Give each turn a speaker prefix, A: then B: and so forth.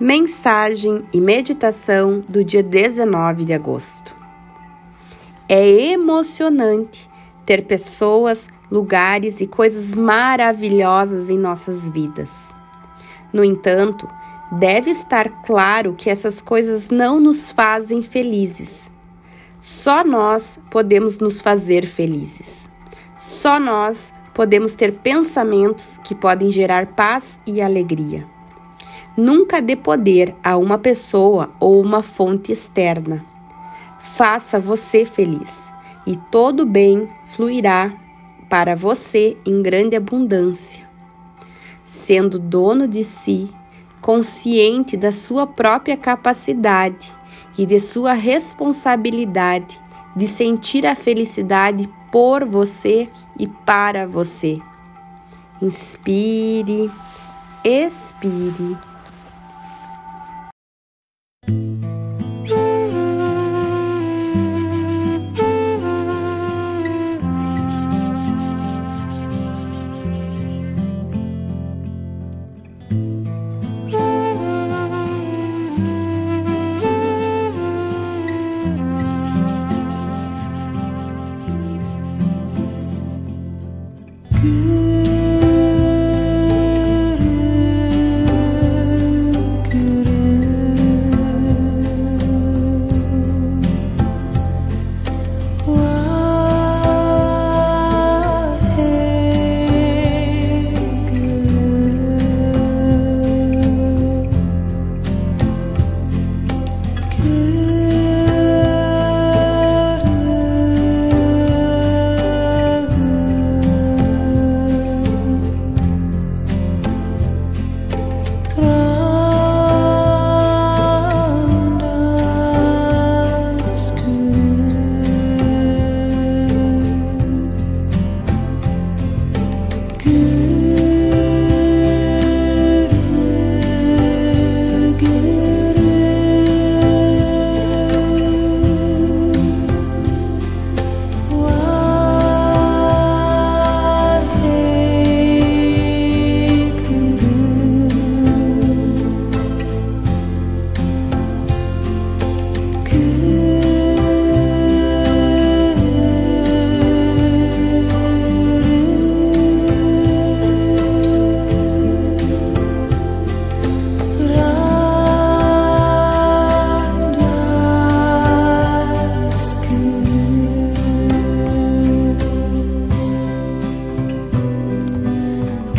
A: Mensagem e meditação do dia 19 de agosto. É emocionante ter pessoas, lugares e coisas maravilhosas em nossas vidas. No entanto, deve estar claro que essas coisas não nos fazem felizes. Só nós podemos nos fazer felizes. Só nós podemos ter pensamentos que podem gerar paz e alegria. Nunca dê poder a uma pessoa ou uma fonte externa. Faça você feliz e todo bem fluirá para você em grande abundância. Sendo dono de si, consciente da sua própria capacidade e de sua responsabilidade de sentir a felicidade por você e para você. Inspire, expire you